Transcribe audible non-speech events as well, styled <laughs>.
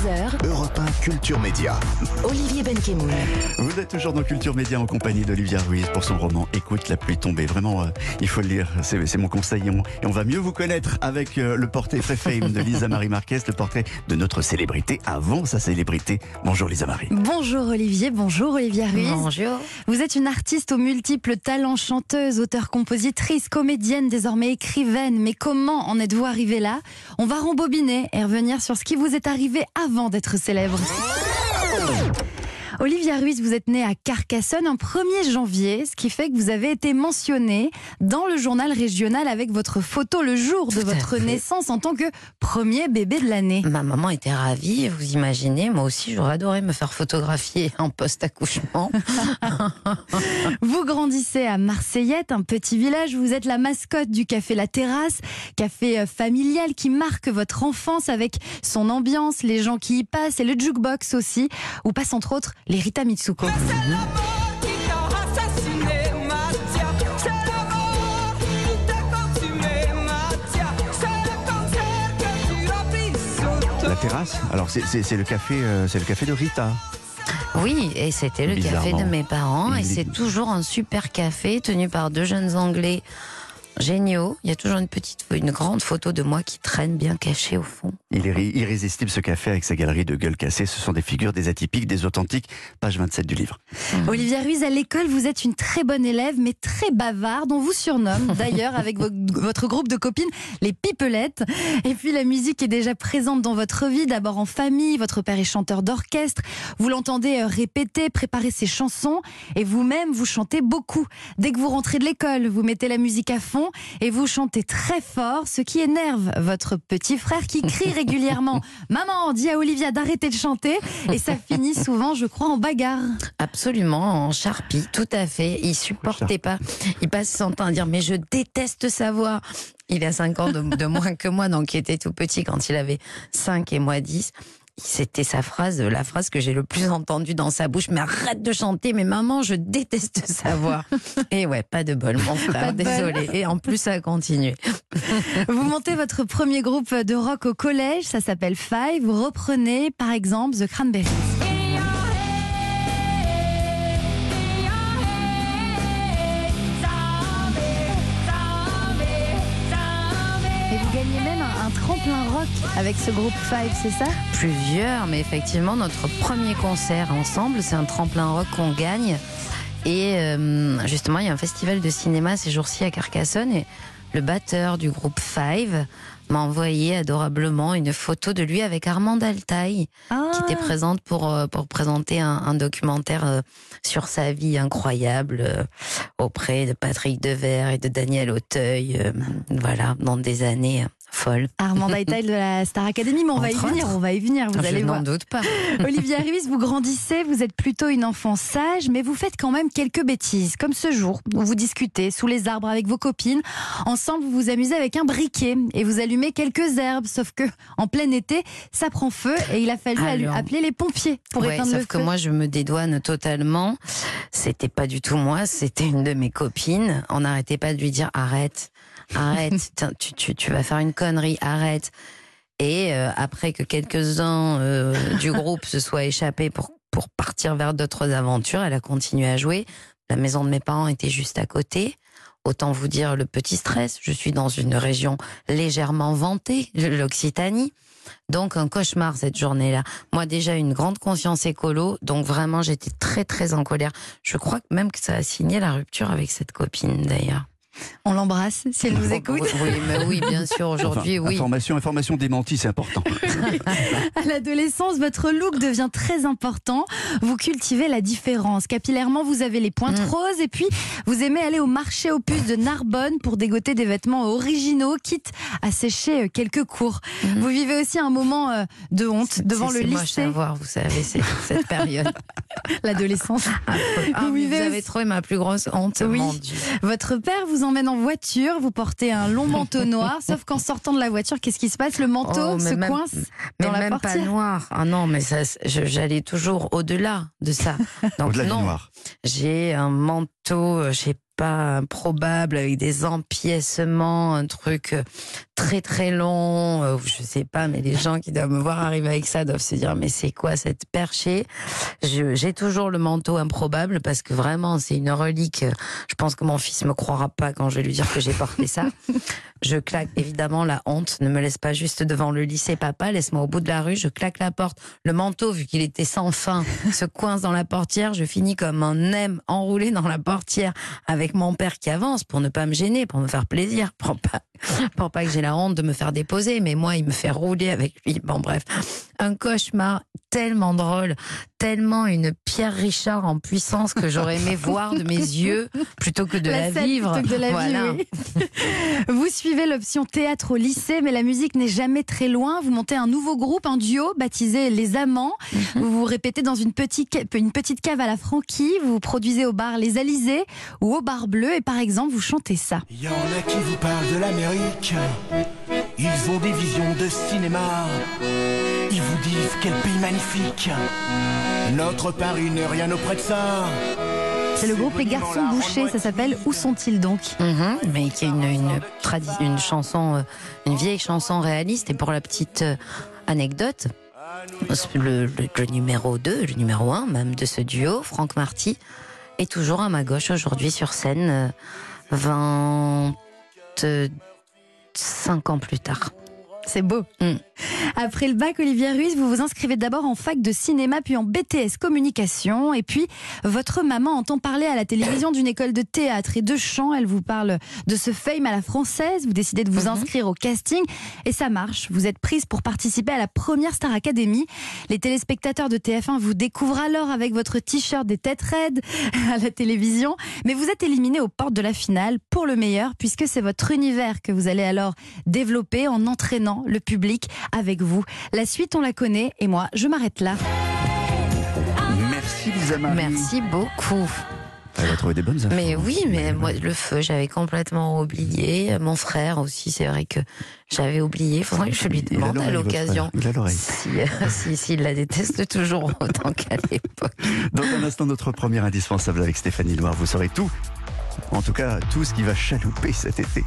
13h, Europe 1 Culture Média. Olivier Benkemoun. Vous êtes toujours dans Culture Média en compagnie d'Olivia Ruiz pour son roman Écoute la pluie tombée. Vraiment, euh, il faut le lire, c'est c'est mon conseil. Et on, et on va mieux vous connaître avec euh, le portrait très fame de Lisa Marie Marquez, le portrait de notre célébrité avant sa célébrité. Bonjour Lisa Marie. Bonjour Olivier, bonjour Olivia Ruiz. Bonjour. Vous êtes une artiste aux multiples talents, chanteuse, auteure, compositrice, comédienne, désormais écrivaine. Mais comment en êtes-vous arrivée là? On va rembobiner et revenir sur ce qui vous est arrivé avant d'être célèbre. Olivia Ruiz, vous êtes née à Carcassonne un 1er janvier, ce qui fait que vous avez été mentionnée dans le journal régional avec votre photo le jour de Tout votre fait. naissance en tant que premier bébé de l'année. Ma maman était ravie, vous imaginez, moi aussi j'aurais adoré me faire photographier en post-accouchement. <laughs> Vous grandissez à Marseillette, un petit village. Vous êtes la mascotte du café La Terrasse, café euh, familial qui marque votre enfance avec son ambiance, les gens qui y passent et le jukebox aussi, où passent entre autres les Rita Mitsuko. La terrasse. Alors c'est- le café, euh, c'est le café de Rita. Oui, et c'était le café de mes parents, et c'est toujours un super café tenu par deux jeunes Anglais géniaux. Il y a toujours une petite, une grande photo de moi qui traîne bien cachée au fond. Il est irrésistible ce café avec sa galerie de gueules cassées. Ce sont des figures, des atypiques, des authentiques. Page 27 du livre. Olivia Ruiz, à l'école, vous êtes une très bonne élève, mais très bavarde. On vous surnomme <laughs> d'ailleurs avec vo- votre groupe de copines les Pipelettes. Et puis la musique est déjà présente dans votre vie, d'abord en famille. Votre père est chanteur d'orchestre. Vous l'entendez euh, répéter, préparer ses chansons. Et vous-même, vous chantez beaucoup. Dès que vous rentrez de l'école, vous mettez la musique à fond et vous chantez très fort, ce qui énerve votre petit frère qui crie <laughs> régulièrement Maman, dis à Olivia d'arrêter de chanter. Et ça <laughs> finit souvent, je crois, en bagarre. Absolument, en charpie, tout à fait. Il supportait pas. Il passe son temps à dire Mais je déteste sa voix. Il a 5 ans de, de moins que moi, donc il était tout petit quand il avait 5 et moi 10. C'était sa phrase, la phrase que j'ai le plus entendue dans sa bouche. Mais arrête de chanter, mais maman, je déteste sa voix. <laughs> Et ouais, pas de bol, mon frère, désolé. Et en plus, ça a continué. <laughs> Vous montez votre premier groupe de rock au collège, ça s'appelle Five. Vous reprenez par exemple The Cranberries. Gagnez même un, un tremplin rock avec ce groupe Five, c'est ça? Plusieurs, mais effectivement, notre premier concert ensemble, c'est un tremplin rock qu'on gagne. Et euh, justement, il y a un festival de cinéma ces jours-ci à Carcassonne et le batteur du groupe Five m'a envoyé adorablement une photo de lui avec Armand Altaï, Ah, qui était présente pour, euh, pour présenter un, un documentaire euh, sur sa vie incroyable euh, auprès de Patrick Devers et de Daniel Auteuil, euh, voilà, dans des années folles. Armand de la Star Academy, mais on va y venir, autres. on va y venir, vous Je allez voir. doute pas. <laughs> Olivia Ruiz, vous grandissez, vous êtes plutôt une enfant sage, mais vous faites quand même quelques bêtises, comme ce jour où vous discutez sous les arbres avec vos copines. Ensemble, vous vous amusez avec un briquet et vous allumez quelques herbes, sauf que en plein été, ça prend feu et il a fallu Alors. appeler les pompiers pour Ouais, éteindre sauf le que feu. moi, je me dédouane totalement. C'était pas du tout moi, c'était une de mes copines. On n'arrêtait pas de lui dire arrête, arrête, <laughs> Tiens, tu, tu, tu vas faire une connerie, arrête. Et euh, après que quelques-uns euh, du groupe se soient échappés pour, pour partir vers d'autres aventures, elle a continué à jouer. La maison de mes parents était juste à côté. Autant vous dire le petit stress. Je suis dans une région légèrement vantée, l'Occitanie. Donc un cauchemar cette journée-là. Moi déjà une grande conscience écolo, donc vraiment j'étais très très en colère. Je crois même que ça a signé la rupture avec cette copine d'ailleurs. On l'embrasse si elle nous écoute. Oui, oui, mais oui, bien sûr aujourd'hui, Enfin, oui. Information, information démentie, c'est important. <laughs> À l'adolescence, votre look devient très important. Vous cultivez la différence. Capillairement, vous avez les pointes Mm. roses et puis vous aimez aller au marché aux puces de Narbonne pour dégoter des vêtements originaux, quitte à sécher euh, quelques cours. Mm. Vous vivez aussi un moment euh, de honte devant le c'est moche lycée, à voir, vous savez, c'est <laughs> cette période. l'adolescence. Ah, Vous oui, vivez vous avez trouvé ma plus grosse honte, Oui. mon Dieu. Votre père vous emmène en voiture, vous portez un long <laughs> manteau noir, sauf qu'en sortant de la voiture, qu'est-ce qui se passe? Le manteau Oh, mais se même- coince Mais dans la même pas noir. Ah non, mais ça, j'allais toujours au-delà de ça. <laughs> Donc Au-delà du non, noir. j'ai un manteau, euh, je sais pas, improbable, avec des empiècements, un truc euh, très très long, euh, je sais pas, mais les gens qui doivent me voir arriver avec ça doivent se dire, mais c'est quoi cette perchée? J'ai toujours le manteau improbable parce que vraiment, c'est une relique. Je pense que mon fils me croira pas quand je vais lui dire que j'ai porté ça. <laughs> Je claque, évidemment, la honte ne me laisse pas juste devant le lycée, papa, laisse-moi au bout de la rue, je claque la porte. Le manteau, vu qu'il était sans fin, se coince dans la portière, je finis comme un M enroulé dans la portière avec mon père qui avance pour ne pas me gêner, pour me faire plaisir, <laughs> pour pas, pour pas que j'ai la honte de me faire déposer, mais moi, il me fait rouler avec lui. Bon, bref. Un cauchemar tellement drôle, tellement une Pierre Richard en puissance que j'aurais aimé <laughs> voir de mes yeux plutôt que de la, scène vivre. plutôt que de la Voilà. oui. <laughs> Vous suivez l'option théâtre au lycée, mais la musique n'est jamais très loin. Vous montez un nouveau groupe, un duo baptisé Les Amants. Mhm. Vous vous répétez dans une petite, ca- une petite cave à la Franquille. Vous vous produisez au bar Les Alizés ou au bar Bleu. Et par exemple, vous chantez ça. Il y en a qui vous parlent de l'Amérique. Ils ont des visions de cinéma. Ils vous disent quel pays magnifique. Notre Paris n'est rien auprès de ça. C'est le groupe Les Garçons Bouchés. Ça s'appelle Où sont-ils donc Mhm, mais qui est une, une, chanson, euh, une vieille chanson réaliste. Et pour la petite euh, anecdote, le, le- le numéro 2, le numéro 1 même de ce duo, Franck Marty, est toujours à ma gauche aujourd'hui sur scène, euh, 25 ans plus tard. C'est beau. Mm. Après le bac, Olivier Ruiz, vous vous inscrivez d'abord en fac de cinéma, puis en BTS communication. Et puis, votre maman entend parler à la télévision d'une école de théâtre et de chant. Elle vous parle de ce fame à la française. Vous décidez de vous Mhm. inscrire au casting. Et ça marche. Vous êtes prise pour participer à la première Star Academy. Les téléspectateurs de TF1 vous découvrent alors avec votre t-shirt des têtes raides <laughs> à la télévision. Mais vous êtes éliminé aux portes de la finale pour le meilleur, puisque c'est votre univers que vous allez alors développer en entraînant le public avec vous. La suite, on la connaît, et moi, je m'arrête là. Merci Lisa Marie. Merci beaucoup. Elle va trouver des bonnes. Mais oui, mais moi, le feu, j'avais complètement oublié. Mon frère aussi, c'est vrai que j'avais oublié. Faudrait que je lui a demande à l'occasion. frère. Il a l'oreille. Si, euh, si, s'il la déteste toujours autant qu'à l'époque. Dans un instant, notre première indispensable avec Stéphanie Loire. Vous saurez tout. En tout cas, tout ce qui va chalouper cet été.